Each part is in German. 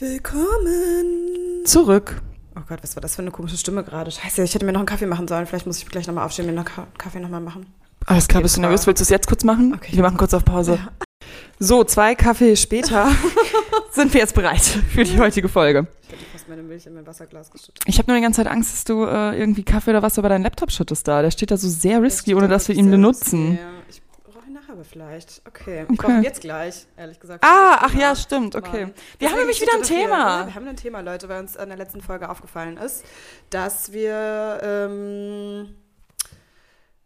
Willkommen zurück. Oh Gott, was war das für eine komische Stimme gerade? Scheiße, ich hätte mir noch einen Kaffee machen sollen. Vielleicht muss ich gleich nochmal aufstehen, mir noch Ka- Kaffee nochmal machen. Alles klar, bist du nervös? Willst du es jetzt kurz machen? Okay. Wir machen kurz auf Pause. So, zwei Kaffee später sind wir jetzt bereit für die heutige Folge. Ich hätte fast meine Milch in mein Wasserglas geschüttet. Ich habe nur die ganze Zeit Angst, dass du äh, irgendwie Kaffee oder was über deinen Laptop schüttest da. Der steht da so sehr risky, ohne dass wir ihn benutzen. Ja, ich aber vielleicht. Okay, ich Okay. jetzt gleich, ehrlich gesagt. Ah, ach Thema. ja, stimmt, okay. Mann. Wir haben nämlich wieder ein das hier. Ja, Thema. wir haben ein Thema, Leute, weil uns in der letzten Folge aufgefallen ist, dass wir ähm,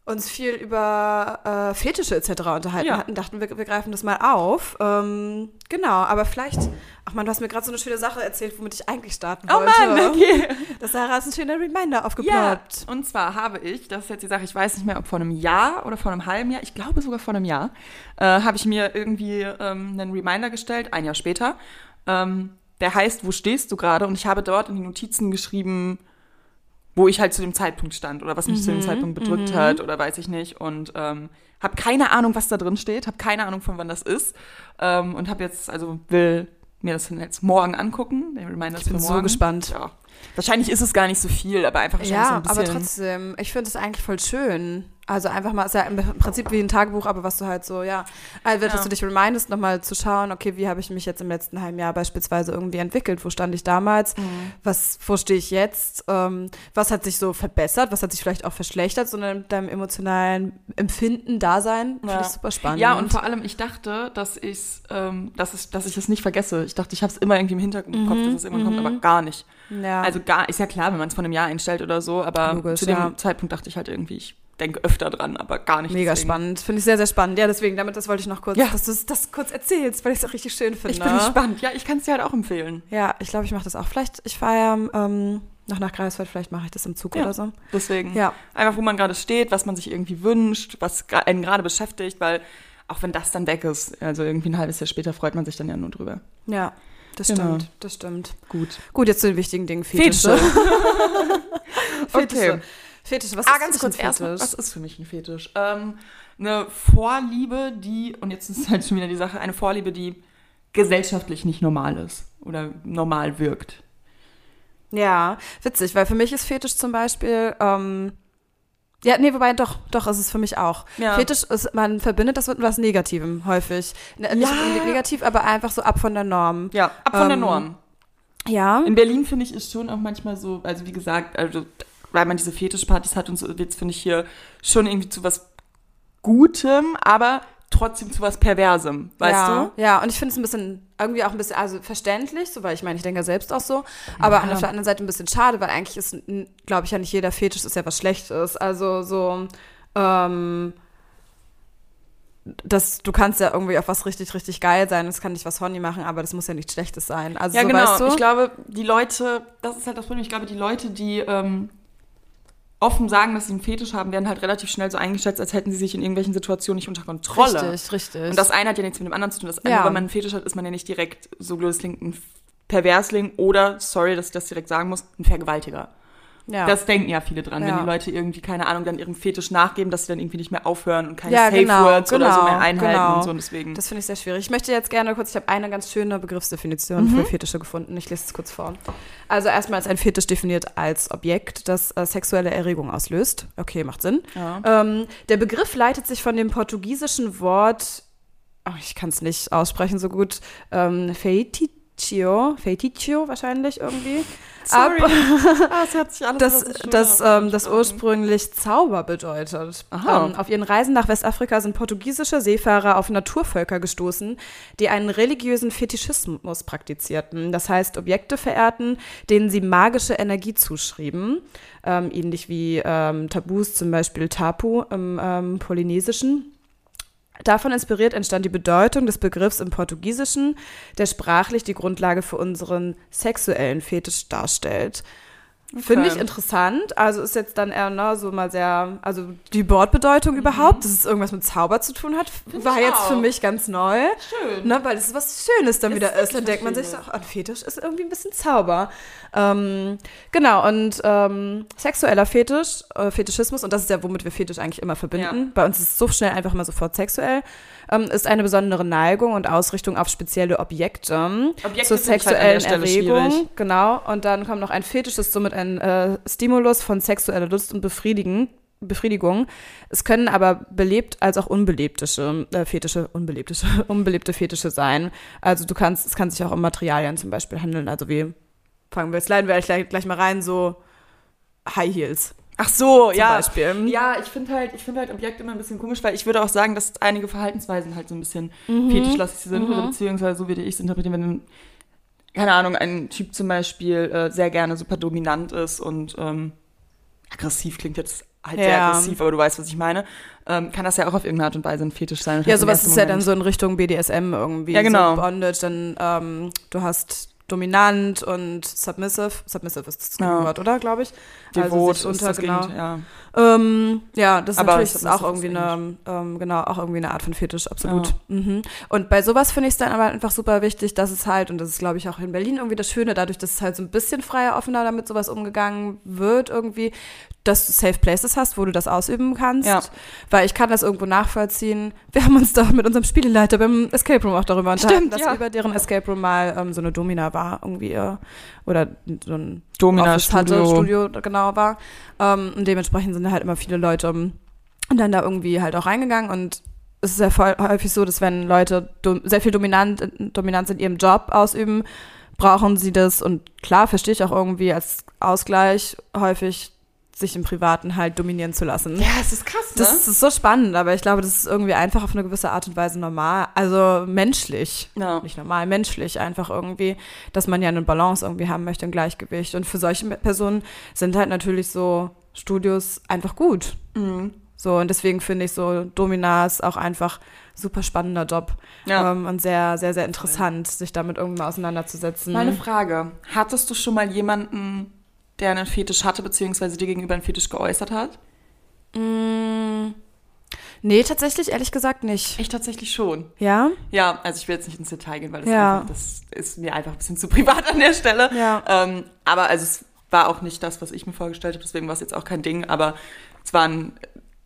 uns viel über äh, Fetische etc. unterhalten Ja. hatten. Dachten wir, wir greifen das mal auf. Ähm, genau, aber vielleicht, ach man, du hast mir gerade so eine schöne Sache erzählt, womit ich eigentlich starten Oh wollte. Mann, okay. Das Sarah ist ein schöner Reminder Ja, aufgeploppt. und zwar habe ich, das ist jetzt die Sache, ich weiß nicht mehr, ob vor einem Jahr oder vor einem halben Jahr, ich glaube sogar vor einem Jahr, äh, habe ich mir irgendwie ähm, einen Reminder gestellt, ein Jahr später. Ähm, der heißt, wo stehst du gerade? Und ich habe dort in die Notizen geschrieben, wo ich halt zu dem Zeitpunkt stand oder was mich zu dem Zeitpunkt bedrückt hat oder weiß ich nicht. Und ähm, habe keine Ahnung, was da drin steht, habe keine Ahnung, von wann das ist. Ähm, und habe jetzt, also will mir das dann jetzt morgen angucken. Der Reminder Ich bin für so morgen. gespannt. Ja. Wahrscheinlich ist es gar nicht so viel, aber einfach wahrscheinlich so Ja, ein bisschen. aber trotzdem, ich finde es eigentlich voll schön. Also einfach mal, ist ja im Prinzip wie ein Tagebuch, aber was du halt so, ja, also, dass Ja. du dich remindest, nochmal zu schauen, okay, wie habe ich mich jetzt im letzten halben Jahr beispielsweise irgendwie entwickelt? Wo stand ich damals? Mhm. Was, wo stehe ich jetzt? Ähm, was hat sich so verbessert? Was hat sich vielleicht auch verschlechtert? So in deinem emotionalen Empfinden, Dasein? Finde ich super spannend. Ja, und vor allem, ich dachte, dass, ich's, ähm, dass, es, dass ich es nicht vergesse. Ich dachte, ich habe es immer irgendwie im Hinterkopf, Mhm, dass es immer kommt, aber gar nicht. Ja. Also gar, ist ja klar, wenn man es von einem Jahr einstellt oder so, aber Logisch, zu dem ja. Zeitpunkt dachte ich halt irgendwie, ich denke öfter dran, aber gar nicht. Mega deswegen. spannend. Finde ich sehr, sehr spannend. Ja, deswegen, damit, das wollte ich noch kurz, Ja. dass du das kurz erzählst, weil ich es auch richtig schön finde. Ich bin gespannt. Ja, ich kann es dir halt auch empfehlen. Ja, ich glaube, ich mache das auch. Vielleicht, ich fahre ja ähm, noch nach Greifswald, vielleicht mache ich das im Zug Ja. oder so. Deswegen Ja. einfach, wo man gerade steht, was man sich irgendwie wünscht, was einen gerade beschäftigt, weil auch wenn das dann weg ist, also irgendwie ein halbes Jahr später freut man sich dann ja nur drüber. Ja, das Genau. stimmt, das stimmt. Gut. Gut, jetzt zu den wichtigen Dingen. Fetische. Fetische. Fetische. Okay. Fetische, was ah, ist ganz kurz erstmal, Fetisch? was ist für mich ein Fetisch? Ähm, eine Vorliebe, die, und jetzt ist halt schon wieder die Sache, eine Vorliebe, die gesellschaftlich nicht normal ist oder normal wirkt. Ja, witzig, weil für mich ist Fetisch zum Beispiel, ähm, ja, nee, wobei doch, doch ist es für mich auch. Ja. Fetisch ist, man verbindet das mit was Negativem häufig. Ne, Nicht Ja. negativ, aber einfach so ab von der Norm. Ja, ab von der Ähm, Norm. Ja. In Berlin finde ich ist schon auch manchmal so, also wie gesagt, also weil man diese Fetischpartys hat und so, jetzt finde ich hier schon irgendwie zu was Gutem, aber trotzdem zu was Perversem, weißt ja, du? Ja, und ich finde es ein bisschen, irgendwie auch ein bisschen, also verständlich, so, weil ich meine, ich denke ja selbst auch so, aber Ja. auf der anderen Seite ein bisschen schade, weil eigentlich ist, glaube ich, ja nicht jeder Fetisch ist ja was Schlechtes. Also so, ähm, das, du kannst ja irgendwie auf was richtig, richtig geil sein, das kann nicht was Horny machen, aber das muss ja nichts Schlechtes sein. Also Ja, so, genau. weißt du? Ich glaube, die Leute, das ist halt das Problem, ich glaube, die Leute, die ähm, offen sagen, dass sie einen Fetisch haben, werden halt relativ schnell so eingeschätzt, als hätten sie sich in irgendwelchen Situationen nicht unter Kontrolle. richtig, richtig. Und das eine hat ja nichts mit dem anderen zu tun. Das Ja. eine, wenn man einen Fetisch hat, ist man ja nicht direkt, so blöd es klingt, ein Perversling oder, sorry, dass ich das direkt sagen muss, ein Vergewaltiger. Ja. Das denken ja viele dran, wenn Ja. die Leute irgendwie, keine Ahnung, dann ihrem Fetisch nachgeben, dass sie dann irgendwie nicht mehr aufhören und keine Ja, Safe genau, Words oder so genau, mehr einhalten genau. und so. Und deswegen. Das finde ich sehr schwierig. Ich möchte jetzt gerne kurz, ich habe eine ganz schöne Begriffsdefinition Mhm. für Fetische gefunden. Ich lese es kurz vor. Also erstmal ist ein Fetisch definiert als Objekt, das äh, sexuelle Erregung auslöst. Okay, macht Sinn. Ähm, der Begriff leitet sich von dem portugiesischen Wort, oh, ich kann es nicht aussprechen so gut, ähm, Feiticio, Feiticio wahrscheinlich irgendwie. Sorry. Ab, ah, das, das, ähm, das ursprünglich Zauber bedeutet. Aha. Ähm, auf ihren Reisen nach Westafrika sind portugiesische Seefahrer auf Naturvölker gestoßen, die einen religiösen Fetischismus praktizierten. Das heißt, Objekte verehrten, denen sie magische Energie zuschrieben, ähm, ähnlich wie ähm, Tabus, zum Beispiel Tapu im ähm, Polynesischen. Davon inspiriert entstand die Bedeutung des Begriffs im Portugiesischen, der sprachlich die Grundlage für unseren sexuellen Fetisch darstellt. Finde ich Okay. interessant. Also ist jetzt dann eher ne, so mal sehr, also die Wortbedeutung überhaupt, dass es irgendwas mit Zauber zu tun hat, war Mhm. ich jetzt für auch. mich ganz neu. Schön. Ne, weil es was Schönes dann Es wieder ist ist. Dann denkt man sich so, ach, ein Fetisch ist irgendwie ein bisschen Zauber. Ähm, genau, und ähm, sexueller Fetisch, äh, Fetischismus, und das ist ja, womit wir Fetisch eigentlich immer verbinden. Ja. Bei uns ist es so schnell einfach immer sofort sexuell, ähm, ist eine besondere Neigung und Ausrichtung auf spezielle Objekte. Objekte zur halt sexuellen Stelle Erregung. schwierig. Genau. Und dann kommt noch ein Fetisch, das ist somit ein äh, Stimulus von sexueller Lust und Befriedigen. Befriedigung. Es können aber belebt als auch unbelebtische äh, Fetische, unbelebtische, unbelebte Fetische sein. Also du kannst, es kann sich auch um Materialien zum Beispiel handeln. Also wie, fangen wir, sliden wir gleich, gleich mal rein, so High Heels Ach so, zum ja. Beispiel. Ja, ich finde halt, ich finde halt Objekte immer ein bisschen komisch, weil ich würde auch sagen, dass einige Verhaltensweisen halt so ein bisschen Mhm. fetischlastig sind, oder beziehungsweise so wie ich es interpretiere, wenn, keine Ahnung, ein Typ zum Beispiel äh, sehr gerne super dominant ist und ähm, aggressiv klingt jetzt halt sehr Ja. aggressiv, aber du weißt, was ich meine, ähm, kann das ja auch auf irgendeine Art und Weise ein Fetisch sein. Ja, sowas ist ja dann Moment- so in Richtung BDSM irgendwie. Ja, genau. So Bondage, dann ähm, du hast dominant und submissive. Submissive ist das Ja. Wort, oder, glaube ich? Devot also sich ist das genau. Gegenteil, ja. Ähm, ja, das ist Aber natürlich submissive auch irgendwie eine, ähm, genau, auch irgendwie eine Art von Fetisch, absolut. Mhm. Und bei sowas finde ich es dann aber einfach super wichtig, dass es halt, und das ist, glaube ich, auch in Berlin irgendwie das Schöne, dadurch, dass es halt so ein bisschen freier, offener damit sowas umgegangen wird, irgendwie, dass du Safe Places hast, wo du das ausüben kannst. Ja. Weil ich kann das irgendwo nachvollziehen. Wir haben uns doch mit unserem Spieleleiter beim Escape Room auch darüber unterhalten, Stimmt, dass ja. über deren Escape Room mal ähm, so eine Domina war, irgendwie, äh, oder so ein Domina Office hatte, Studio. Studio genau war. Ähm, und dementsprechend sind halt immer viele Leute ähm, dann da irgendwie halt auch reingegangen und es ist ja voll häufig so, dass wenn Leute sehr viel Dominant, Dominanz in ihrem Job ausüben, brauchen sie das und klar, verstehe ich auch irgendwie als Ausgleich häufig sich im Privaten halt dominieren zu lassen. Ja, es ist krass, ne? Das ist so spannend, aber ich glaube, das ist irgendwie einfach auf eine gewisse Art und Weise normal, also menschlich. Ja. Nicht normal, menschlich einfach irgendwie, dass man ja eine Balance irgendwie haben möchte, ein Gleichgewicht. Und für solche Personen sind halt natürlich so Studios einfach gut. Mhm. So, und deswegen finde ich so Dominas auch einfach super spannender Job. Ja. Ähm, und sehr, sehr, sehr interessant, sich damit irgendwie mal auseinanderzusetzen. Meine Frage, hattest du schon mal jemanden, der einen Fetisch hatte, beziehungsweise dir gegenüber einen Fetisch geäußert hat? Mm, nee, tatsächlich, ehrlich gesagt nicht. Ich tatsächlich schon. Ja? Ja, also ich will jetzt nicht ins Detail gehen, weil das, Ja. einfach, das ist mir einfach ein bisschen zu privat an der Stelle. Ja. Ähm, aber also es war auch nicht das, was ich mir vorgestellt habe, deswegen war es jetzt auch kein Ding, aber es war ein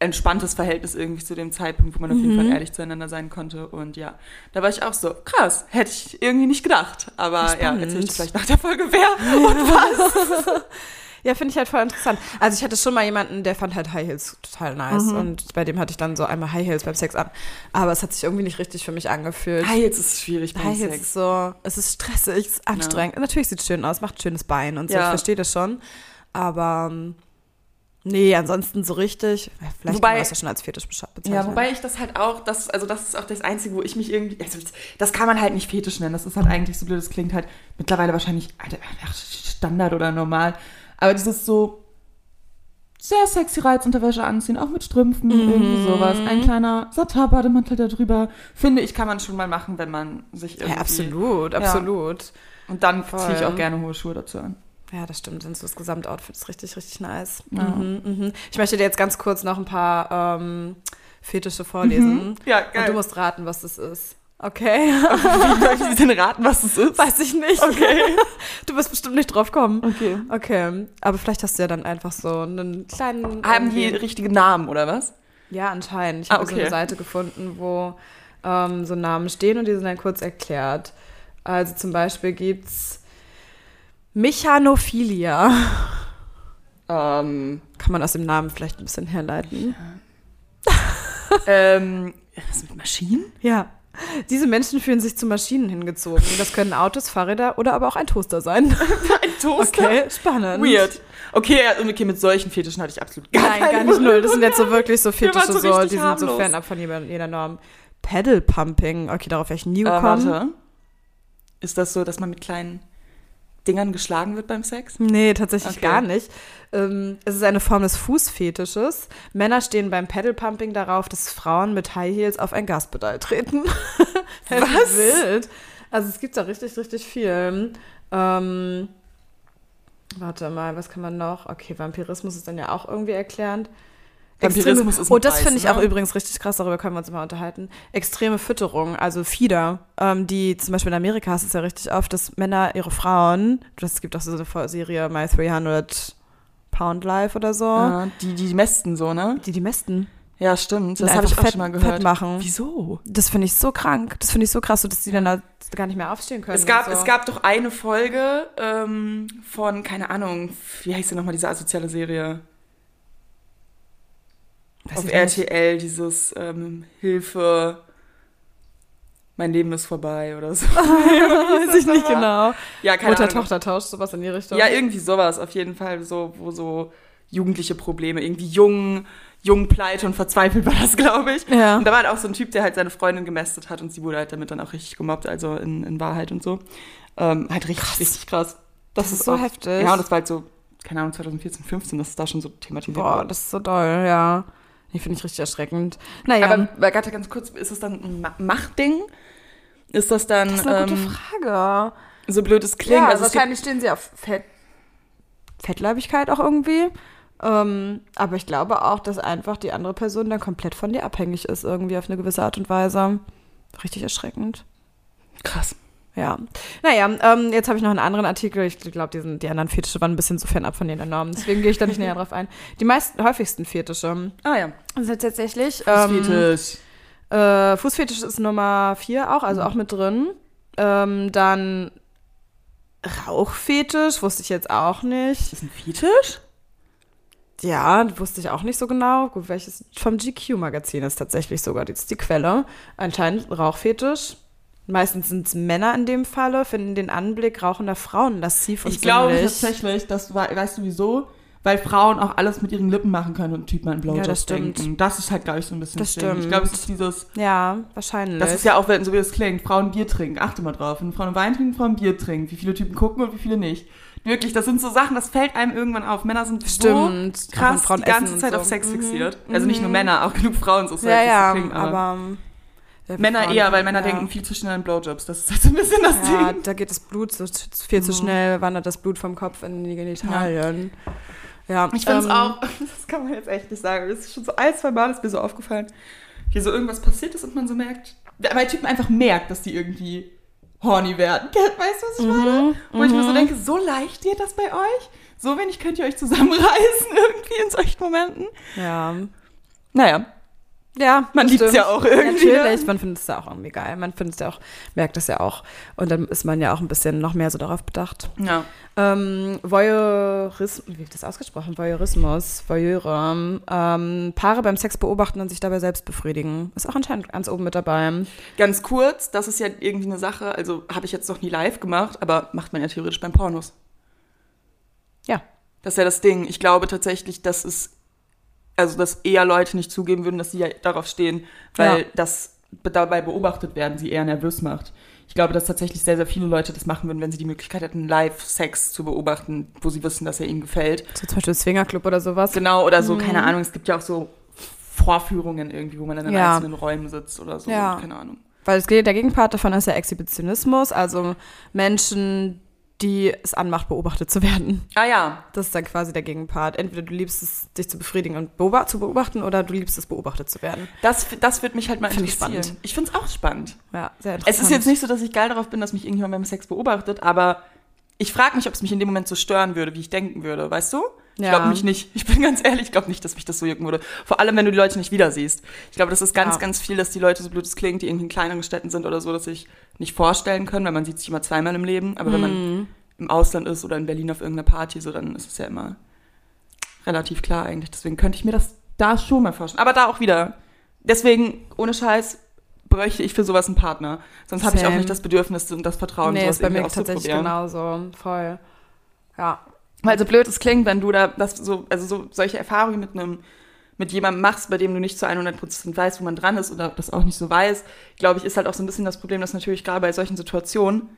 entspanntes Verhältnis irgendwie zu dem Zeitpunkt, wo man auf jeden Mhm. Fall ehrlich zueinander sein konnte. Und ja, da war ich auch so, krass, hätte ich irgendwie nicht gedacht. Aber ja, Spannend. erzähl ich vielleicht nach der Folge wer und was. Ja, finde ich halt voll interessant. Also ich hatte schon mal jemanden, der fand halt High Heels total nice. Mhm. Und bei dem hatte ich dann so einmal High Heels beim Sex an. Aber es hat sich irgendwie nicht richtig für mich angefühlt. Ah, jetzt ist schwierig beim High Heels Sex. ist so, es ist stressig, es ist anstrengend. Natürlich sieht es schön aus, macht schönes Bein und so, Ja. ich verstehe das schon. Aber ähm, nee, ansonsten so richtig, vielleicht Wobei- kann man das ja schon als Fetisch bezeichnen. Ja, wobei ich das halt auch, das, also das ist auch das Einzige, wo ich mich irgendwie, also das kann man halt nicht fetisch nennen, das ist halt eigentlich so blöd, das klingt halt mittlerweile wahrscheinlich Alter, Standard oder normal, aber dieses so sehr sexy Reizunterwäsche anziehen, auch mit Strümpfen, irgendwie sowas, ein kleiner Satin-Bademantel da drüber, finde ich, kann man schon mal machen, wenn man sich irgendwie... Ja, absolut, Ja. absolut. Und dann ziehe ich auch gerne hohe Schuhe dazu an. Ja, das stimmt. Sonst das Gesamtoutfit ist richtig, richtig nice. Ja. Mhm, mhm. Ich möchte dir jetzt ganz kurz noch ein paar ähm, Fetische vorlesen. Ja, Und du musst raten, was das ist. Okay. Wie soll ich denn raten, was es ist? Weiß ich nicht. Okay. Du wirst bestimmt nicht drauf kommen. Okay. Okay. Aber vielleicht hast du ja dann einfach so einen kleinen. Haben die irgendwie- richtige Namen, oder was? Ja, anscheinend. Ich Ah, habe so eine Seite gefunden, wo ähm, so Namen stehen und die sind dann kurz erklärt. Also zum Beispiel gibt's Mechanophilia. Ähm, Kann man aus dem Namen vielleicht ein bisschen herleiten. ähm, was mit Maschinen? Ja. Diese Menschen fühlen sich zu Maschinen hingezogen. Das können Autos, Fahrräder oder aber auch ein Toaster sein. Ein Toaster? Okay, spannend. Weird. Okay, ja, okay, mit solchen Fetischen hatte ich absolut gar Nein, gar keine nicht null. Das sind jetzt so wirklich so Fetische, so so, die sind so harmlos. fernab von jeder, jeder Norm. Pedal Pumping. Okay, darauf wäre ich nie Äh, gekommen. warte. Ist das so, dass man mit kleinen Dingern geschlagen wird beim Sex? Nee, tatsächlich Okay. gar nicht. Ähm, es ist eine Form des Fußfetisches. Männer stehen beim Pedalpumping darauf, dass Frauen mit High Heels auf ein Gaspedal treten. Was? Wild. Also es gibt da richtig, richtig viel. Ähm, Warte mal, was kann man noch? Okay, Vampirismus ist dann ja auch irgendwie erklärend. Vampirismus Extreme, ist oh, das finde ich ne? auch übrigens richtig krass, darüber können wir uns mal unterhalten. Extreme Fütterung, also Fieder, ähm, die zum Beispiel in Amerika hast du es ja richtig oft, dass Männer ihre Frauen, es gibt auch so eine Serie My 300 Pound Life oder so, Ja, die, die mästen so, ne? die die mästen. Ja, stimmt. Das habe ich auch fett- schon mal fett gehört. machen. Wieso? Das finde ich so krank. Das finde ich so krass, so dass die dann da gar nicht mehr aufstehen können. Es gab, so. es gab doch eine Folge ähm, von, keine Ahnung, wie heißt denn nochmal diese asoziale Serie? Weiß Auf ich nicht. RTL, dieses ähm, Hilfe, mein Leben ist vorbei oder so. Weiß ich nicht genau. Ja, keine Ahnung. Mutter-Tochter-Tausch, sowas in die Richtung. Ja, irgendwie sowas, auf jeden Fall, so, wo so jugendliche Probleme, irgendwie jung, jung, pleite und verzweifelt war das, glaube ich. Ja. Und da war halt auch so ein Typ, der halt seine Freundin gemästet hat und sie wurde halt damit dann auch richtig gemobbt, also in, in Wahrheit und so. Ähm, halt richtig, richtig krass. Das ist so auch- heftig. Ja, und das war halt so, keine Ahnung, 2014, 15, dass es da schon so thematisiert Boah, das ist so doll, ja. Die finde ich richtig erschreckend. Naja, Aber, gerade ganz kurz, ist es dann ein Ma- Machtding? Ist das dann, das ist eine ähm, gute Frage. so blöd es klingt? Ja, also wahrscheinlich stehen sie auf Fett, Fettleibigkeit auch irgendwie. Ähm, aber ich glaube auch, dass einfach die andere Person dann komplett von dir abhängig ist, irgendwie auf eine gewisse Art und Weise. Richtig erschreckend. krass. Ja. Naja, ähm, jetzt habe ich noch einen anderen Artikel. Ich glaube, die, die anderen Fetische waren ein bisschen zu fernab von den Normen. Deswegen gehe ich da nicht näher drauf ein. Die meisten häufigsten Fetische Ah ja. sind tatsächlich. Fußfetisch. Ähm, äh, Fußfetisch ist Nummer vier auch, also auch mit drin. Ähm, dann Rauchfetisch, wusste ich jetzt auch nicht. Ist das ein Fetisch? Ja, wusste ich auch nicht so genau. Gut, welches vom GQ-Magazin ist tatsächlich sogar das ist die Quelle. Anscheinend Rauchfetisch. Meistens sind es Männer in dem Falle, finden den Anblick rauchender Frauen lassiv und Ich glaube sinnlich. tatsächlich, das war, weißt du wieso? Weil Frauen auch alles mit ihren Lippen machen können und Typen an Blowjobs Ja, das stimmt. denken. Das ist halt, glaube ich, so ein bisschen Das Ding. Ich stimmt. glaube, es ist dieses, Ja, wahrscheinlich. das ist ja auch, wenn- so wie es klingt, Frauen Bier trinken. Achte mal drauf. Wenn Frauen Wein trinken, Frauen Bier trinken. Wie viele Typen gucken und wie viele nicht. Wirklich, das sind so Sachen, das fällt einem irgendwann auf. Männer sind Stimmt. so krass die ganze Zeit so. auf Sex Mhm. fixiert. Also nicht nur Männer, auch genug Frauen so Sex ja, ja, klingt, aber, äh, Männer Frauen- eher, weil Männer ja. denken viel zu schnell an Blowjobs. Das ist halt so ein bisschen das Ja, Ding. da geht das Blut so viel Mhm. zu schnell, wandert das Blut vom Kopf in die Genitalien. Ja, Ich finde es ähm, auch, das kann man jetzt echt nicht sagen, das ist schon so ein, zwei Mal ist mir so aufgefallen, wie so irgendwas passiert ist und man so merkt, weil Typen einfach merkt, dass die irgendwie horny werden. Weißt du, was ich meine? Wo ich mir so denke, so leicht geht das bei euch? So wenig könnt ihr euch zusammenreißen irgendwie in solchen Momenten? Ja. Naja, Ja, Man liebt's stimmt. ja auch irgendwie, Natürlich, ne? man findet es ja auch irgendwie geil. Man findet es ja auch, merkt es ja auch. Und dann ist man ja auch ein bisschen noch mehr so darauf bedacht. ja. Ähm, Voyeurismus, wie wird das ausgesprochen? Voyeurismus, Voyeure. Ähm, Paare beim Sex beobachten und sich dabei selbst befriedigen. Ist auch anscheinend ganz oben mit dabei. Ganz kurz, das ist ja irgendwie eine Sache, also habe ich jetzt noch nie live gemacht, aber macht man ja theoretisch beim Pornos. Ja. Das ist ja das Ding. Ich glaube tatsächlich, dass es, also dass eher Leute nicht zugeben würden, dass sie ja darauf stehen, weil Ja. das be- dabei beobachtet werden, sie eher nervös macht. Ich glaube, dass tatsächlich sehr, sehr viele Leute das machen würden, wenn sie die Möglichkeit hätten, Live-Sex zu beobachten, wo sie wissen, dass er ihnen gefällt. So zum Beispiel Swingerclub oder sowas. Genau, oder so, keine Ahnung, es gibt ja auch so Vorführungen irgendwie, wo man dann in Ja. einzelnen Räumen sitzt oder so, Ja. keine Ahnung. Weil es geht, der Gegenpart davon ist ja Exhibitionismus, also Menschen, die es anmacht, beobachtet zu werden. Ah ja, Das ist dann quasi der Gegenpart. Entweder du liebst es, dich zu befriedigen und beobacht, zu beobachten, oder du liebst es, beobachtet zu werden. das, das wird mich halt mal Find ich interessieren. spannend. Ich finde es auch spannend. Ja, sehr Es interessant. ist jetzt nicht so, dass ich geil darauf bin, dass mich irgendjemand beim Sex beobachtet, aber ich frage mich, ob es mich in dem Moment so stören würde, wie ich denken würde, weißt du? Ich Ja. glaube mich nicht. Ich bin ganz ehrlich, ich glaube nicht, dass mich das so jucken würde. Vor allem, wenn du die Leute nicht wieder siehst. Ich glaube, das ist ganz, Ja. ganz viel, dass die Leute, so blöd es klingt, die irgendwie in kleineren Städten sind oder so, dass sich nicht vorstellen können, weil man sieht sich immer zweimal im Leben. Aber wenn Mhm. man im Ausland ist oder in Berlin auf irgendeiner Party, so, dann ist es ja immer relativ klar eigentlich. Deswegen könnte ich mir das da schon mal vorstellen. Aber da auch wieder. Deswegen, ohne Scheiß, bräuchte ich für sowas einen Partner. Sonst habe ich auch nicht das Bedürfnis und das Vertrauen, Nee, sowas ist bei mir tatsächlich genauso. Voll. Ja. Weil so blöd es klingt, wenn du da das so, also so solche Erfahrungen mit einem mit jemandem machst, bei dem du nicht zu 100% weißt, wo man dran ist oder das auch nicht so weiß, glaube ich, ist halt auch so ein bisschen das Problem, dass natürlich gerade bei solchen Situationen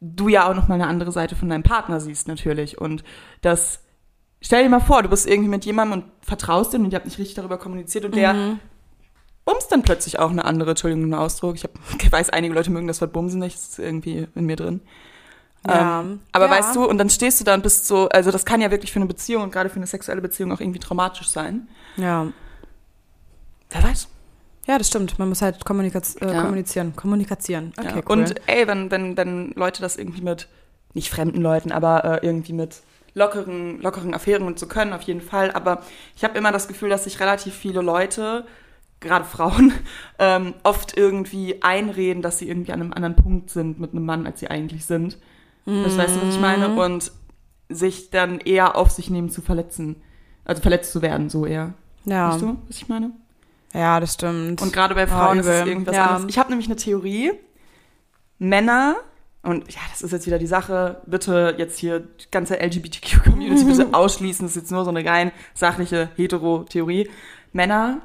du ja auch noch mal eine andere Seite von deinem Partner siehst natürlich und das stell dir mal vor, du bist irgendwie mit jemandem und vertraust ihm und ihr habt nicht richtig darüber kommuniziert und der Mhm. bumst dann plötzlich auch eine andere, Entschuldigung, den Ausdruck. Ich, hab, ich weiß, einige Leute mögen das Wort bumsen nicht, das ist irgendwie in mir drin. Ja. Ähm, aber Ja. weißt du, und dann stehst du da und bist so, also das kann ja wirklich für eine Beziehung und gerade für eine sexuelle Beziehung auch irgendwie traumatisch sein. Ja. Wer weiß. Ja, das stimmt. Man muss halt kommunikaz äh, Ja. kommunizieren. Kommunizieren. Okay, cool. Und ey, wenn, wenn, wenn Leute das irgendwie mit, nicht fremden Leuten, aber äh, irgendwie mit lockeren, lockeren Affären und so können, auf jeden Fall. Aber ich habe immer das Gefühl, dass sich relativ viele Leute, gerade Frauen, ähm, oft irgendwie einreden, dass sie irgendwie an einem anderen Punkt sind mit einem Mann, als sie eigentlich sind. Das weißt du, was ich meine? Mhm. Und sich dann eher auf sich nehmen zu verletzen. Also verletzt zu werden, so eher. ja. Weißt du, was ich meine? ja, das stimmt. Und gerade bei Frauen ist es irgendwas Ja. anderes. Ich habe nämlich eine Theorie. Männer, und ja, das ist jetzt wieder die Sache, bitte jetzt hier die ganze LGBTQ-Community bitte ausschließen, das ist jetzt nur so eine rein sachliche Hetero-Theorie. Männer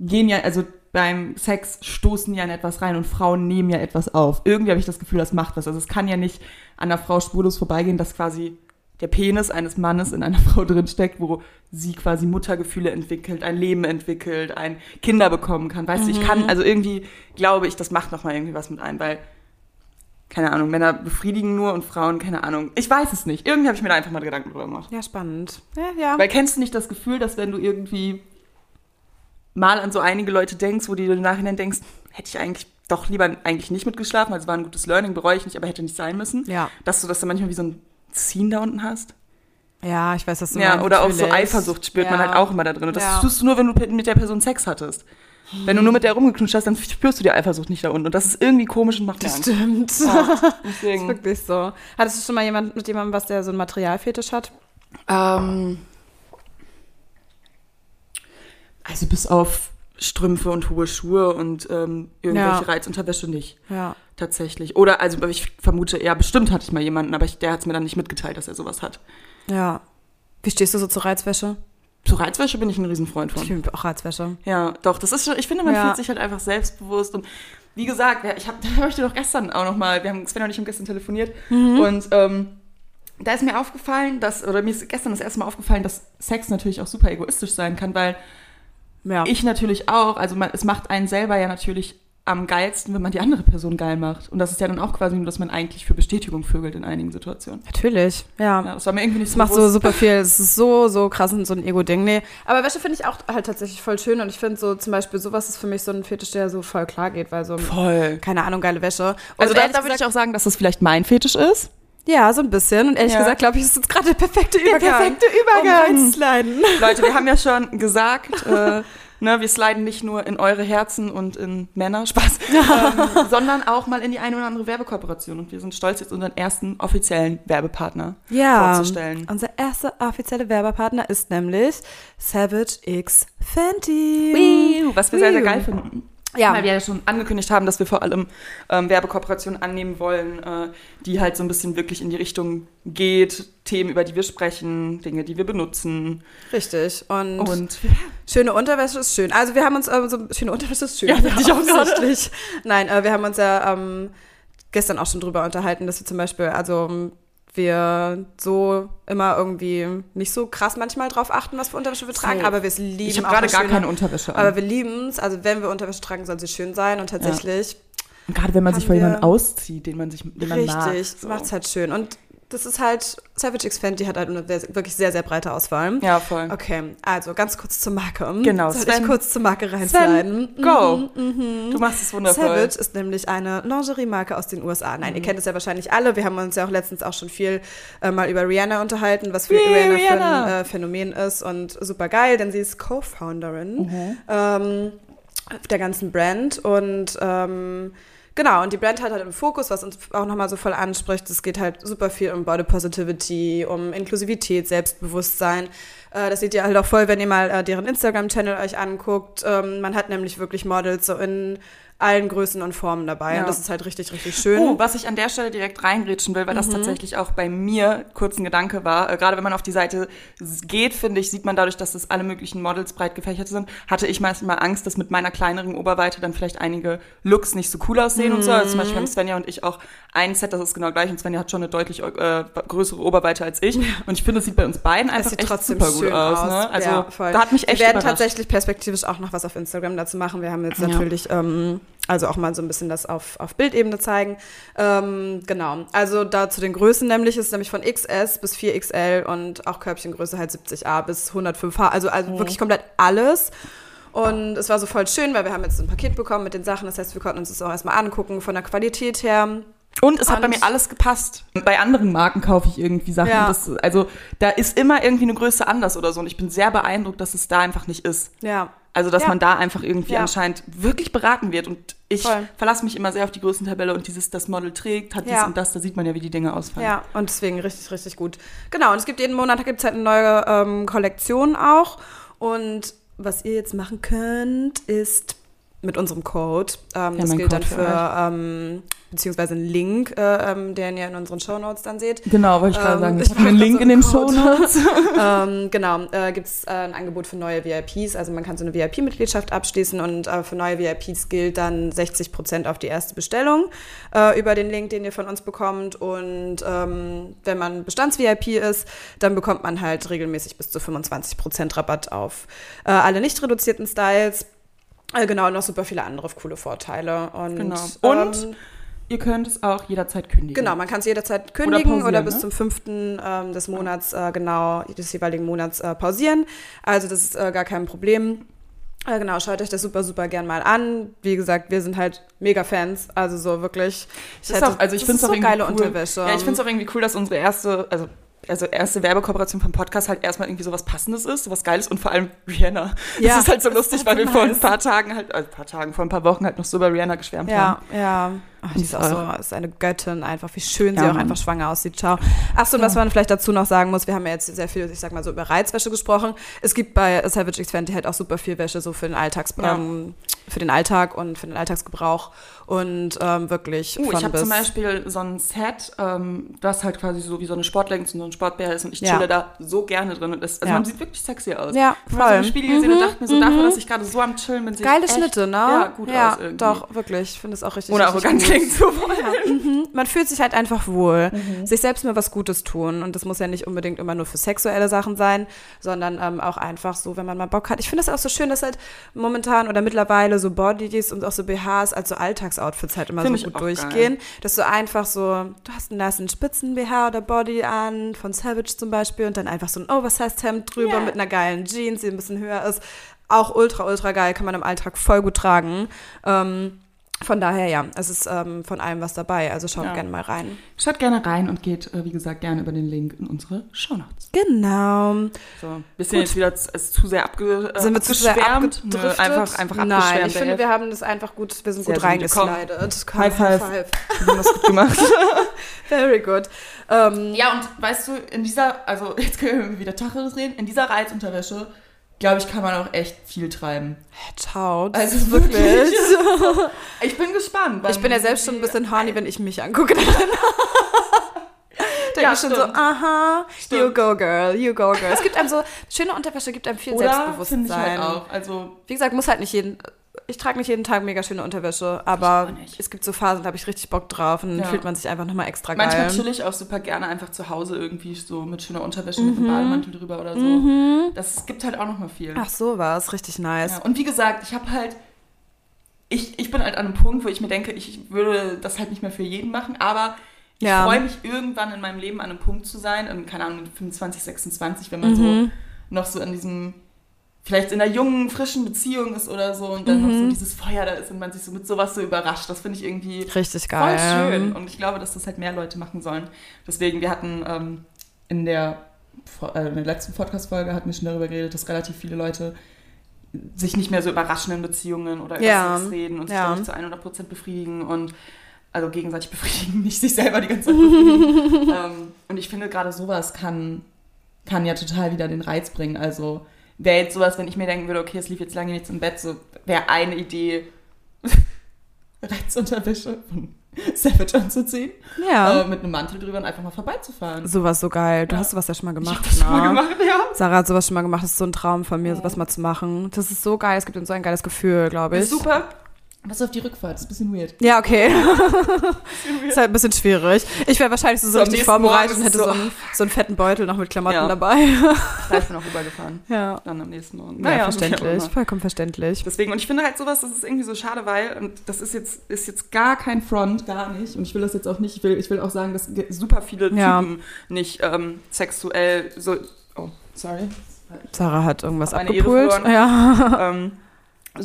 gehen ja, also beim Sex stoßen ja in etwas rein und Frauen nehmen ja etwas auf. Irgendwie habe ich das Gefühl, das macht was. Also es kann ja nicht an der Frau spurlos vorbeigehen, dass quasi der Penis eines Mannes in einer Frau drinsteckt, wo sie quasi Muttergefühle entwickelt, ein Leben entwickelt, ein Kinder bekommen kann. Weißt du, ich kann, also irgendwie glaube ich, das macht nochmal irgendwie was mit ein, weil, keine Ahnung, Männer befriedigen nur und Frauen, keine Ahnung. Ich weiß es nicht. Irgendwie habe ich mir da einfach mal Gedanken drüber gemacht. ja, spannend. Ja, ja. Weil kennst du nicht das Gefühl, dass wenn du irgendwie mal an so einige Leute denkst, wo du dir im Nachhinein denkst, hätte ich eigentlich doch lieber eigentlich nicht mitgeschlafen, also war ein gutes Learning, bereue ich nicht, aber hätte nicht sein müssen. ja. Dass du das dann manchmal wie so ein Ziehen da unten hast. Ja, ich weiß, was du Ja, oder auch so. Eifersucht spürt man Ja. halt auch immer da drin. Und das Ja. tust du nur, wenn du mit der Person Sex hattest. Wenn du nur mit der rumgeknutscht hast, dann spürst du die Eifersucht nicht da unten. Und das ist irgendwie komisch und macht mir Das Angst. stimmt. Ja, Das ist deswegen. wirklich so. Hattest du schon mal jemand mit jemandem, was der so einen Materialfetisch hat? Ähm, also bis auf Strümpfe und hohe Schuhe und ähm, irgendwelche Ja. Reizunterwäsche nicht. Ja. Tatsächlich. Oder, also ich vermute, ja, bestimmt hatte ich mal jemanden, aber ich, der hat es mir dann nicht mitgeteilt, dass er sowas hat. Ja. Wie stehst du so zur Reizwäsche? Zu Reizwäsche bin ich ein Riesenfreund Ich von. liebe auch Reizwäsche. Ja, doch, das ist schon, ich finde, man Ja. fühlt sich halt einfach selbstbewusst und wie gesagt, ich habe hab ich dir doch gestern auch noch mal, wir haben Sven und ich haben gestern telefoniert Mhm. und ähm, da ist mir aufgefallen, dass, oder mir ist gestern das erste Mal aufgefallen, dass Sex natürlich auch super egoistisch sein kann, weil Ja. ich natürlich auch, also man, es macht einen selber ja natürlich am geilsten, wenn man die andere Person geil macht. Und das ist ja dann auch quasi nur, dass man eigentlich für Bestätigung vögelt in einigen Situationen. Natürlich. Ja. Ja, das war mir irgendwie nicht Es so macht so super viel. Es ist so, so krass und so ein Ego-Ding. Nee. Aber Wäsche finde ich auch halt tatsächlich voll schön. Und ich finde so zum Beispiel, sowas ist für mich so ein Fetisch, der so voll klar geht, weil so, Voll. keine Ahnung, geile Wäsche. Und Also da, ehrlich da würde ich auch sagen, dass das vielleicht mein Fetisch ist. Ja, so ein bisschen. Und ehrlich Ja. gesagt, glaube ich, ist jetzt gerade der perfekte Übergang. perfekte Übergang. Um reinzusliden. Leute, wir haben ja schon gesagt, äh, ne, wir sliden nicht nur in eure Herzen und in Männer, Spaß, ähm, sondern auch mal in die eine oder andere Werbekooperation. Und wir sind stolz, jetzt unseren ersten offiziellen Werbepartner Ja. vorzustellen. Unser erster offizieller Werbepartner ist nämlich Savage X Fenty. Was wir sehr, sehr Wiu. geil finden. Ja. Weil wir ja schon angekündigt haben, dass wir vor allem ähm, Werbekooperationen annehmen wollen, äh, die halt so ein bisschen wirklich in die Richtung geht, Themen, über die wir sprechen, Dinge, die wir benutzen. Richtig. Und, Und schöne Unterwäsche ist schön. Also wir haben uns, ähm, so, schöne Unterwäsche ist schön. Ja, finde ich auch. Nein, äh, wir haben uns ja ähm, gestern auch schon drüber unterhalten, dass wir zum Beispiel, also ähm, wir so immer irgendwie nicht so krass manchmal drauf achten, was für Unterwäsche wir tragen, Safe. aber wir es lieben. ich habe gerade gar schöne- keine Unterwäsche an. Aber wir lieben es. Also wenn wir Unterwäsche tragen, soll sie schön sein und tatsächlich Und gerade wenn man sich vor jemandem auszieht, den man sich den man mag. Richtig, so. macht's halt schön. Und das ist halt, Savage X Fenty hat halt eine wirklich sehr, sehr breite Auswahl. Ja, voll. Okay, also ganz kurz zur Marke. Genau, Soll Sven- ich kurz zur Marke reinsliden? Sven, go. Mhm, Du machst es wundervoll. Savage ist nämlich eine Lingerie-Marke aus den USA. Nein, ihr Mhm. kennt es ja wahrscheinlich alle. Wir haben uns ja auch letztens auch schon viel äh, mal über Rihanna unterhalten, was für Yay, Rihanna, für Rihanna. ein äh, Phänomen ist und super geil, denn sie ist Co-Founderin Mhm. ähm, der ganzen Brand und ähm, Genau, und die Brand hat halt im Fokus, was uns auch nochmal so voll anspricht. Es geht halt super viel um Body Positivity, um Inklusivität, Selbstbewusstsein. Äh, das seht ihr halt auch voll, wenn ihr mal äh, deren Instagram-Channel euch anguckt. Ähm, man hat nämlich wirklich Models so in allen Größen und Formen dabei. Ja. Und das ist halt richtig, richtig schön. Oh, was ich an der Stelle direkt reingrätschen will, weil Mhm. das tatsächlich auch bei mir kurz ein Gedanke war. Äh, gerade wenn man auf die Seite geht, finde ich, sieht man dadurch, dass es alle möglichen Models breit gefächert sind, hatte ich meistens mal Angst, dass mit meiner kleineren Oberweite dann vielleicht einige Looks nicht so cool aussehen und so. Also zum Beispiel Mhm. haben Svenja und ich auch ein Set, das ist genau gleich und Svenja hat schon eine deutlich äh, größere Oberweite als ich. Und ich finde, es sieht bei uns beiden einfach sieht echt trotzdem super gut aus. aus. Ne? Also Ja, voll. da hat mich echt Wir werden überrascht. tatsächlich perspektivisch auch noch was auf Instagram dazu machen. Wir haben jetzt Ja. natürlich, ähm, also auch mal so ein bisschen das auf, auf Bildebene zeigen. Ähm, genau. Also da zu den Größen nämlich ist nämlich von XS bis 4XL und auch Körbchengröße halt 70A bis 105H. Also, also Mhm. wirklich komplett alles. Und es war so voll schön, weil wir haben jetzt ein Paket bekommen mit den Sachen. Das heißt, wir konnten uns das auch erstmal angucken von der Qualität her. Und es hat bei mir alles gepasst. Bei anderen Marken kaufe ich irgendwie Sachen. Ja. Das, also da ist immer irgendwie eine Größe anders oder so. Und ich bin sehr beeindruckt, dass es da einfach nicht ist. Ja. Also dass Ja. man da einfach irgendwie Ja. anscheinend wirklich beraten wird. Und ich Voll. verlasse mich immer sehr auf die Größentabelle und dieses, das Model trägt, hat dies und das, da sieht man ja, wie die Dinge ausfallen. Ja, und deswegen richtig, richtig gut. Genau, und es gibt jeden Monat gibt's halt eine neue ähm, Kollektion auch. Und was ihr jetzt machen könnt, ist mit unserem Code, ähm, das gilt Code dann für für, ähm, beziehungsweise einen Link, äh, ähm, den ihr in unseren Shownotes dann seht. Genau, wollte ich gerade Ähm, sagen. ich habe einen Link so in den einen Code. Shownotes. ähm, genau, äh, gibt es äh, ein Angebot für neue VIPs. Also man kann so eine VIP-Mitgliedschaft abschließen und äh, für neue VIPs gilt dann 60% auf die erste Bestellung äh, über den Link, den ihr von uns bekommt. Und ähm, wenn man Bestands-VIP ist, dann bekommt man halt regelmäßig bis zu 25% Rabatt auf äh, alle nicht reduzierten Styles. Äh, genau, und noch super viele andere coole Vorteile. Und, Genau. Und ähm, Ihr könnt es auch jederzeit kündigen. Genau, man kann es jederzeit kündigen oder, pausieren, bis ne? zum fünften ähm, des Monats, äh, genau, des jeweiligen Monats äh, pausieren. Also das ist äh, gar kein Problem. Äh, genau, schaut euch das super, super gern mal an. Wie gesagt, wir sind halt mega Fans. Also so wirklich. Das ist auch, also ich finde es ist auch so irgendwie geile cool. Unterwäsche. Ja, ich finde es auch irgendwie cool, dass unsere erste, also also erste Werbekooperation vom Podcast halt erstmal irgendwie sowas Passendes ist, sowas Geiles und vor allem Rihanna. Ja, das ist halt so lustig, weil wir vor nice. ein paar Tagen halt, also ein paar Tagen, vor ein paar Wochen halt noch so über Rihanna geschwärmt Ja, haben. ja. Ach, die ist auch so, ist eine Göttin einfach, wie schön sie Ja, auch Mann. einfach schwanger aussieht. Ciao. Achso, und was man vielleicht dazu noch sagen muss, wir haben ja jetzt sehr viel, ich sag mal so, über Reizwäsche gesprochen. Es gibt bei Savage X Fenty halt auch super viel Wäsche so für den Alltags, Ja. ähm, für den Alltag und für den Alltagsgebrauch und ähm, wirklich Uh, ich habe zum Beispiel so ein Set, ähm, das halt quasi so wie so eine Sportleggings und so ein Sportbär ist und ich Ja. chille da so gerne drin. Und das, also Ja. man sieht wirklich sexy aus. Ja, Ich habe so voll. im Spiegel gesehen und dachte mir so, dafür, dass ich gerade so am Chillen bin, Geile Schnitte, ne? Ja, gut ja, aus irgendwie. doch, wirklich. Ich finde es auch richtig richtig arrogant klingen zu wollen. Ja, mhm. Man fühlt sich halt einfach wohl. Mhm. Sich selbst mal was Gutes tun. Und das muss ja nicht unbedingt immer nur für sexuelle Sachen sein, sondern ähm, auch einfach so, wenn man mal Bock hat. Ich finde es auch so schön, dass halt momentan oder mittlerweile so Bodys und auch so BHs als so Alltagsoutfits halt immer Finde ich so gut durchgehen. Dass du einfach so, du hast einen nice Spitzen-BH oder Body an, von Savage zum Beispiel, und dann einfach so ein Oversized-Hemd drüber Ja. mit einer geilen Jeans, die ein bisschen höher ist. Auch ultra, ultra geil, kann man im Alltag voll gut tragen. Ähm, von daher, ja, es ist ähm, von allem was dabei. Also schaut Ja. gerne mal rein. Schaut gerne rein und geht, äh, wie gesagt, gerne über den Link in unsere Shownotes. Genau. So, bisschen Gut. jetzt wieder zu, ist zu sehr abge, äh, Sind wir zu sehr abgeschwärmt? Nö, abgedriftet? einfach, einfach Nein, abgeschwärmt. ich finde, wir haben das einfach gut, wir sind Sehr gut reingeslidet. Komm, High five. Wir haben das gut gemacht. Very good. Ähm, ja, und weißt du, in dieser, also jetzt können wir wieder Tacheles reden, in dieser Reizunterwäsche, glaube ich, kann man auch echt viel treiben. ciao. Das Also ist wirklich. wirklich. Ich bin gespannt. Ich bin ja selbst schon ein bisschen horny, wenn ich mich angucke. Denke Ja, ich schon so, stimmt. aha, you Stimmt. go girl, you go girl. Es gibt einem so, schöne Unterwäsche gibt einem viel Oder Selbstbewusstsein. ich halt auch. Also, Wie gesagt, muss halt nicht jeden. Ich trage nicht jeden Tag mega schöne Unterwäsche, aber es gibt so Phasen, da habe ich richtig Bock drauf und dann Ja. fühlt man sich einfach nochmal extra geil. manchmal chill ich auch super gerne einfach zu Hause irgendwie so mit schöner Unterwäsche, mit Mhm. einem Bademantel drüber oder so. Das gibt halt auch nochmal viel. Ach so, war es richtig nice. Ja, und wie gesagt, ich habe halt, ich, ich bin halt an einem Punkt, wo ich mir denke, ich würde das halt nicht mehr für jeden machen, aber ich Ja. freue mich irgendwann in meinem Leben an einem Punkt zu sein, in, keine Ahnung, mit 25, 26, wenn man Mhm. so noch so in diesem, vielleicht in einer jungen, frischen Beziehung ist oder so und dann noch Mhm. so dieses Feuer da ist und man sich so mit sowas so überrascht. Das finde ich irgendwie Richtig voll geil. schön. Und ich glaube, dass das halt mehr Leute machen sollen. Deswegen, wir hatten ähm, in, der, äh, in der letzten Podcast-Folge hatten wir schon darüber geredet, dass relativ viele Leute sich nicht mehr so überraschen in Beziehungen oder über Ja. Sex reden und sich Ja. nicht zu 100% befriedigen und also gegenseitig befriedigen, nicht sich selber die ganze Zeit befriedigen. ähm, und ich finde, gerade sowas kann, kann ja total wieder den Reiz bringen. Also wäre jetzt sowas, wenn ich mir denken würde, okay, es lief jetzt lange nichts im Bett, so wäre eine Idee, Reizunterwäsche von Savage anzuziehen, Ja. äh, mit einem Mantel drüber und einfach mal vorbeizufahren. Sowas so geil. Du Ja. hast sowas ja schon mal Ich gemacht. hab das schon mal ne? gemacht, ja. Sarah hat sowas schon mal gemacht. Das ist so ein Traum von mir, Ja. sowas mal zu machen. Das ist so geil. Es gibt uns so ein geiles Gefühl, glaube ich. Super. Was auf die Rückfahrt? Ist ein bisschen weird. Ja, okay. ist halt ein bisschen schwierig. Ich wäre wahrscheinlich so, so richtig vorbereitet und hätte ist so, so- einen, so einen fetten Beutel noch mit Klamotten Ja. dabei. Ich bin auch rübergefahren. ja. Dann am nächsten Morgen. ja, wie auch verständlich. Vollkommen verständlich. Deswegen, und ich finde halt sowas, das ist irgendwie so schade, weil, und das ist jetzt, ist jetzt gar kein Front, gar nicht. Und ich will das jetzt auch nicht, ich will, ich will auch sagen, dass super viele Ja. Typen nicht ähm, sexuell so. Oh, sorry. Sarah hat irgendwas abgepult. Ja. ähm,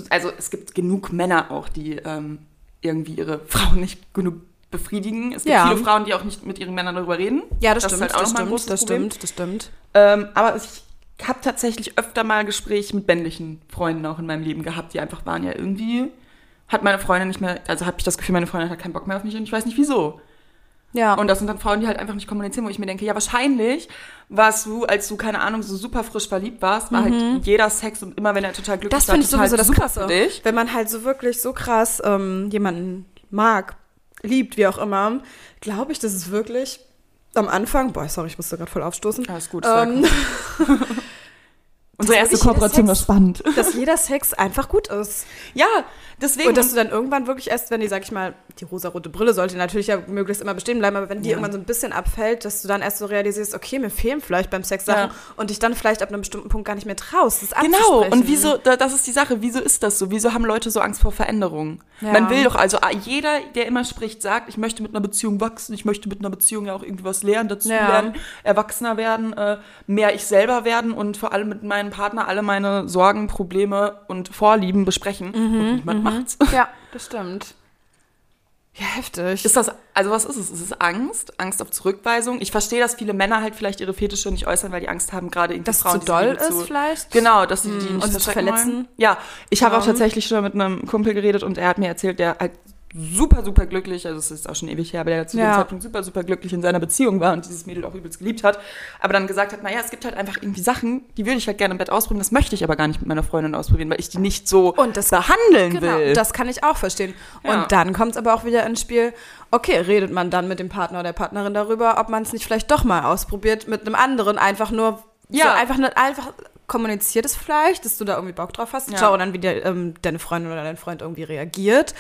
also es gibt genug Männer auch, die ähm, irgendwie ihre Frauen nicht genug befriedigen. Es gibt Ja. viele Frauen, die auch nicht mit ihren Männern darüber reden. ja, das, Das ist stimmt. halt auch das stimmt. Das stimmt. Das stimmt. Ähm, aber ich habe tatsächlich öfter mal Gespräche mit männlichen Freunden auch in meinem Leben gehabt, die einfach waren ja irgendwie, hat meine Freundin nicht mehr, also habe ich das Gefühl, meine Freundin hat keinen Bock mehr auf mich und ich weiß nicht wieso. Ja. Und das sind dann Frauen, die halt einfach nicht kommunizieren, wo ich mir denke, ja wahrscheinlich warst du, als du, keine Ahnung, so super frisch verliebt warst, war halt jeder Sex und immer wenn er total glücklich Mhm. das war, finde ich total sowieso das super Krasse. für dich. Wenn man halt so wirklich so krass ähm, jemanden mag, liebt, wie auch immer, glaube ich, das ist wirklich am Anfang, boah, sorry, ich musste gerade voll aufstoßen, Alles gut. ähm, Unsere erste Kooperation war spannend. dass jeder Sex einfach gut ist. Ja, deswegen. Und dass du dann irgendwann wirklich erst, wenn die, sag ich mal, die rosarote Brille sollte natürlich ja möglichst immer bestehen bleiben, aber wenn die Ja. irgendwann so ein bisschen abfällt, dass du dann erst so realisierst, okay, mir fehlen vielleicht beim Sex Sachen Ja. und dich dann vielleicht ab einem bestimmten Punkt gar nicht mehr traust, das Genau, und wieso, da- das ist die Sache, wieso ist das so? Wieso haben Leute so Angst vor Veränderungen? Ja. Man will doch, also ah, jeder, der immer spricht, sagt, ich möchte mit einer Beziehung wachsen, ich möchte mit einer Beziehung ja auch irgendwie was lernen, dazu lernen, erwachsener werden, äh, mehr ich selber werden und vor allem mit meinem Partner alle meine Sorgen, Probleme und Vorlieben besprechen. Mhm, und niemand macht's. Ja, das stimmt. Ja, heftig. Ist das, also was ist es? Ist es Angst? Angst auf Zurückweisung? Ich verstehe, dass viele Männer halt vielleicht ihre Fetische nicht äußern, weil die Angst haben, gerade irgendwie dass Frauen, zu die sie doll ist zu, vielleicht? Genau, dass sie die Hm, nicht und zu verschrecken verletzen. Wollen. Ja, ich habe auch tatsächlich schon mit einem Kumpel geredet und er hat mir erzählt, der halt super, super glücklich, also es ist auch schon ewig her, aber der zu dem Ja. Zeitpunkt super, super glücklich in seiner Beziehung war und dieses Mädel auch übelst geliebt hat, aber dann gesagt hat, naja, es gibt halt einfach irgendwie Sachen, die würde ich halt gerne im Bett ausprobieren, das möchte ich aber gar nicht mit meiner Freundin ausprobieren, weil ich die nicht so Und das- behandeln Genau, will. das kann ich auch verstehen. Ja. Und dann kommt es aber auch wieder ins Spiel, okay, redet man dann mit dem Partner oder der Partnerin darüber, ob man es nicht vielleicht doch mal ausprobiert mit einem anderen, einfach nur, Ja. so einfach, ne- einfach kommuniziert es vielleicht, dass du da irgendwie Bock drauf hast. Ja. Schau dann, wie der, ähm, deine Freundin oder dein Freund irgendwie reagiert.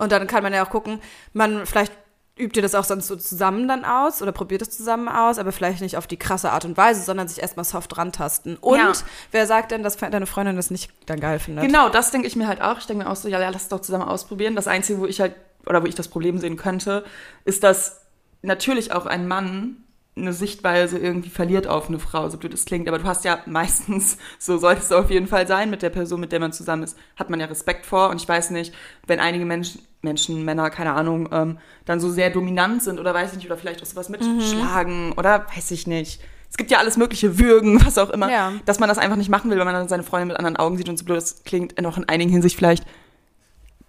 Und dann kann man ja auch gucken, man vielleicht übt ihr das auch sonst so zusammen dann aus oder probiert es zusammen aus, aber vielleicht nicht auf die krasse Art und Weise, sondern sich erstmal soft rantasten. Und Ja. wer sagt denn, dass deine Freundin das nicht dann geil findet? Genau, das denke ich mir halt auch. Ich denke mir auch so, ja, ja, lass es doch zusammen ausprobieren. Das Einzige, wo ich halt, oder wo ich das Problem sehen könnte, ist, dass natürlich auch ein Mann eine Sichtweise irgendwie verliert auf eine Frau, so blöd es klingt. Aber du hast ja meistens, so sollte es auf jeden Fall sein, mit der Person, mit der man zusammen ist, hat man ja Respekt vor. Und ich weiß nicht, wenn einige Menschen, Menschen, Männer, keine Ahnung, ähm, dann so sehr dominant sind oder weiß ich nicht, oder vielleicht auch sowas mit Schlagen oder weiß ich nicht. Es gibt ja alles mögliche, Würgen, was auch immer, Ja. dass man das einfach nicht machen will, weil man dann seine Freundin mit anderen Augen sieht und so blöd es klingt, noch in einigen Hinsicht vielleicht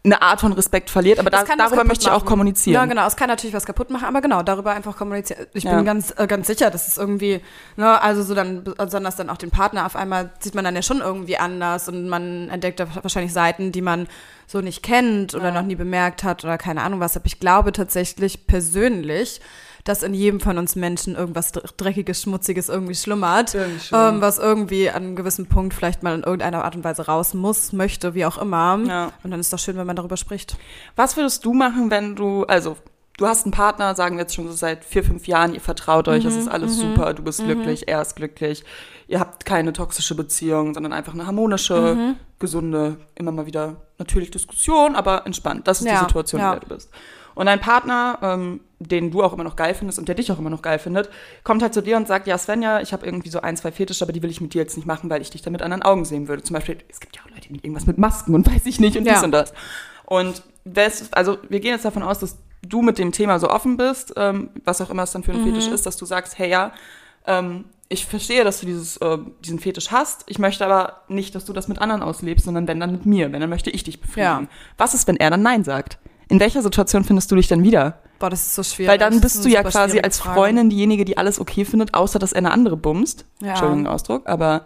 eine Art von Respekt verliert, aber da, Das darüber möchte ich auch machen. kommunizieren. Ja, genau, es kann natürlich was kaputt machen, aber genau, darüber einfach kommunizieren. Ich Ja. bin ganz, äh, ganz sicher, dass es irgendwie, ne, also so dann, besonders dann auch den Partner auf einmal sieht man dann ja schon irgendwie anders und man entdeckt da wahrscheinlich Seiten, die man so nicht kennt oder noch nie bemerkt hat oder keine Ahnung was. Aber ich glaube tatsächlich persönlich, dass in jedem von uns Menschen irgendwas Dr- Dreckiges, Schmutziges irgendwie schlummert, Irgendwie ähm, was irgendwie an einem gewissen Punkt vielleicht mal in irgendeiner Art und Weise raus muss, möchte, wie auch immer. Ja. Und dann ist doch schön, wenn man darüber spricht. Was würdest du machen, wenn du, also du hast einen Partner, sagen wir jetzt schon so seit vier, fünf Jahren, ihr vertraut euch, es ist alles super, du bist glücklich, er ist glücklich, ihr habt keine toxische Beziehung, sondern einfach eine harmonische, gesunde, immer mal wieder natürlich Diskussion, aber entspannt. Das ist Ja, die Situation, ja. in der du bist. Und dein Partner, ähm, den du auch immer noch geil findest und der dich auch immer noch geil findet, kommt halt zu dir und sagt, ja Svenja, ich habe irgendwie so ein, zwei Fetische, aber die will ich mit dir jetzt nicht machen, weil ich dich dann mit anderen Augen sehen würde. Zum Beispiel, es gibt ja auch Leute, die irgendwas mit Masken und weiß ich nicht und Ja. dies und das. Und das, also wir gehen jetzt davon aus, dass du mit dem Thema so offen bist, ähm, was auch immer es dann für ein Fetisch ist, dass du sagst, hey ja, ähm, ich verstehe, dass du dieses, äh, diesen Fetisch hast. Ich möchte aber nicht, dass du das mit anderen auslebst, sondern wenn dann mit mir. Wenn, dann möchte ich dich befriedigen. Ja. Was ist, wenn er dann Nein sagt? In welcher Situation findest du dich dann wieder? Boah, das ist so schwierig. Weil dann bist ist du ja quasi als Frage. Freundin diejenige, die alles okay findet, außer dass er eine andere bumst. Ja. Entschuldigung, Ausdruck, aber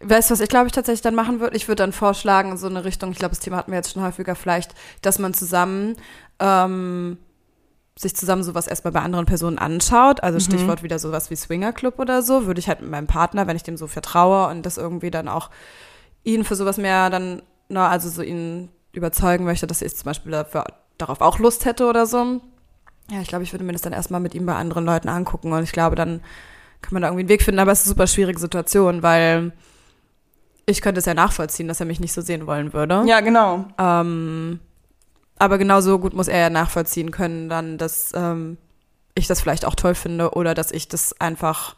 Weißt du, was ich glaube ich tatsächlich dann machen würde? Ich würde dann vorschlagen, so eine Richtung, ich glaube, das Thema hatten wir jetzt schon häufiger vielleicht, dass man zusammen ähm, sich zusammen sowas erstmal bei anderen Personen anschaut. Also Stichwort wieder sowas wie Swingerclub oder so, würde ich halt mit meinem Partner, wenn ich dem so vertraue und das irgendwie dann auch ihn für sowas mehr dann, na, also so ihn überzeugen möchte, dass ich zum Beispiel dafür, darauf auch Lust hätte oder so. Ja, ich glaube, ich würde mir das dann erstmal mit ihm bei anderen Leuten angucken und ich glaube, dann kann man da irgendwie einen Weg finden, aber es ist eine super schwierige Situation, weil ich könnte es ja nachvollziehen, dass er mich nicht so sehen wollen würde. Ja, genau. Ähm, aber genauso gut muss er ja nachvollziehen können, dann, dass ähm, ich das vielleicht auch toll finde oder dass ich das einfach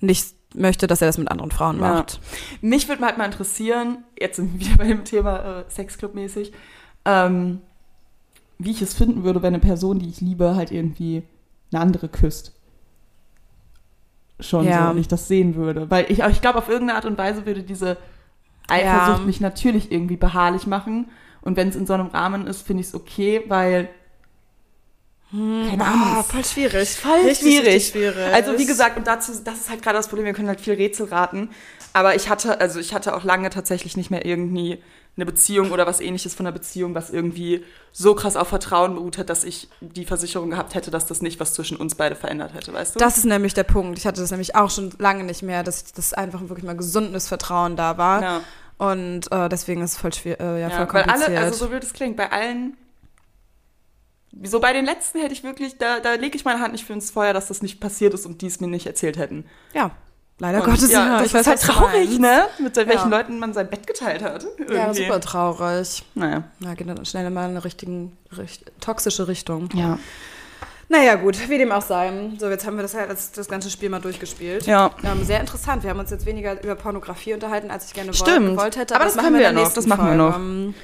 nicht möchte, dass er das mit anderen Frauen Ja. macht. Mich würde halt mal interessieren, jetzt sind wir wieder bei dem Thema äh, Sexclub-mäßig, ähm, wie ich es finden würde, wenn eine Person, die ich liebe, halt irgendwie eine andere küsst. Schon Ja. so, und ich das sehen würde. Weil ich, ich glaube, auf irgendeine Art und Weise würde diese Eifersucht Ja. mich natürlich irgendwie beharrlich machen. Und wenn es in so einem Rahmen ist, finde ich es okay, weil. Keine Ahnung. Ah, voll schwierig. voll Richtig, schwierig. richtig schwierig. Also wie gesagt, und dazu, das ist halt gerade das Problem, wir können halt viel Rätsel raten. Aber ich hatte, also ich hatte auch lange tatsächlich nicht mehr irgendwie eine Beziehung oder was ähnliches von einer Beziehung, was irgendwie so krass auf Vertrauen beruht hat, dass ich die Versicherung gehabt hätte, dass das nicht was zwischen uns beide verändert hätte, weißt du? Das ist nämlich der Punkt. Ich hatte das nämlich auch schon lange nicht mehr, dass das einfach wirklich mal gesundes Vertrauen da war. ja. Und äh, deswegen ist es voll schwierig, äh, ja, Ja, voll weil kompliziert. alle, also so wird es klingt, bei allen, so bei den letzten hätte ich wirklich, da, da lege ich meine Hand nicht für ins Feuer, dass das nicht passiert ist und die es mir nicht erzählt hätten. ja, leider Und Gottes. ja, das ich weiß, ist halt traurig, ne? Mit welchen Ja. Leuten man sein Bett geteilt hat. Ja, irgendwie. super traurig. Naja. Na, geht dann schnell mal in eine richtigen, richt toxische Richtung. Ja. Naja, gut, wie dem auch sei. So, jetzt haben wir das, ja- das, das ganze Spiel mal durchgespielt. Ja. Ähm, sehr interessant. Wir haben uns jetzt weniger über Pornografie unterhalten, als ich gerne Stimmt. gewollt hätte. Aber das machen können wir ja noch, das machen wir Folge. Ähm, ähm,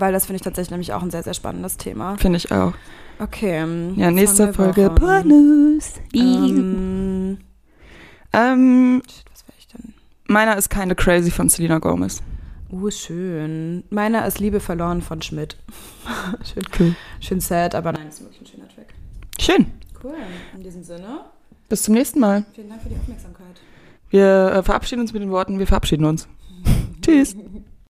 weil das finde ich tatsächlich nämlich auch ein sehr, sehr spannendes Thema. Finde ich auch. Okay. ähm, Ja, nächste Folge. Pornos. Ähm, Ähm, shit, was wäre ich denn? meiner ist Kinda Crazy von Selena Gomez. Uh, schön. Meiner ist Liebe verloren von Schmidt. schön, Cool. schön sad, aber nein, ist wirklich ein schöner Track. Schön. Cool. In diesem Sinne, Bis zum nächsten Mal. vielen Dank für die Aufmerksamkeit. Wir äh, verabschieden uns mit den Worten, wir verabschieden uns. Tschüss.